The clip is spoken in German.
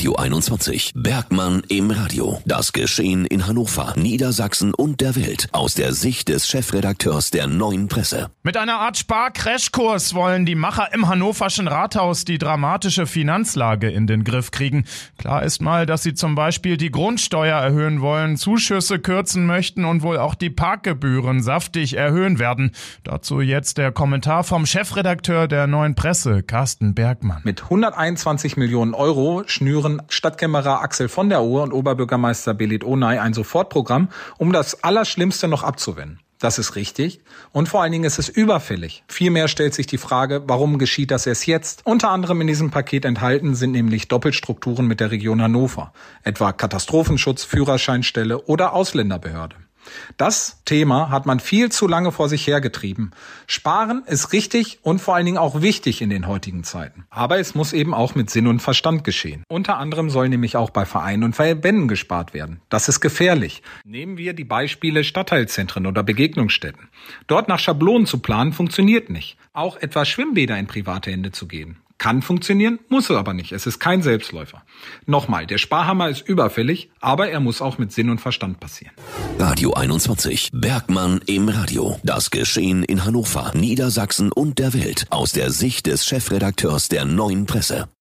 Radio 21. Bergmann im Radio. Das Geschehen in Hannover, Niedersachsen und der Welt aus der Sicht des Chefredakteurs der Neuen Presse. Mit einer Art Spar-Crashkurs wollen die Macher im hannoverschen Rathaus die dramatische Finanzlage in den Griff kriegen. Klar ist mal, dass sie zum Beispiel die Grundsteuer erhöhen wollen, Zuschüsse kürzen möchten und wohl auch die Parkgebühren saftig erhöhen werden. Dazu jetzt der Kommentar vom Chefredakteur der Neuen Presse, Carsten Bergmann. Mit 121 Millionen Euro schnüren Stadtkämmerer Axel von der Uhr und Oberbürgermeister Belit Onay ein Sofortprogramm, um das Allerschlimmste noch abzuwenden. Das ist richtig. Und vor allen Dingen ist es überfällig. Vielmehr stellt sich die Frage, warum geschieht das erst jetzt? Unter anderem in diesem Paket enthalten sind nämlich Doppelstrukturen mit der Region Hannover, etwa Katastrophenschutz, Führerscheinstelle oder Ausländerbehörde. Das Thema hat man viel zu lange vor sich hergetrieben. Sparen ist richtig und vor allen Dingen auch wichtig in den heutigen Zeiten. Aber es muss eben auch mit Sinn und Verstand geschehen. Unter anderem soll nämlich auch bei Vereinen und Verbänden gespart werden. Das ist gefährlich. Nehmen wir die Beispiele Stadtteilzentren oder Begegnungsstätten. Dort nach Schablonen zu planen funktioniert nicht. Auch etwa Schwimmbäder in private Hände zu gehen. Kann funktionieren, muss es aber nicht. Es ist kein Selbstläufer. Nochmal, der Sparhammer ist überfällig, aber er muss auch mit Sinn und Verstand passieren. Radio 21. Bergmann im Radio. Das Geschehen in Hannover, Niedersachsen und der Welt aus der Sicht des Chefredakteurs der Neuen Presse.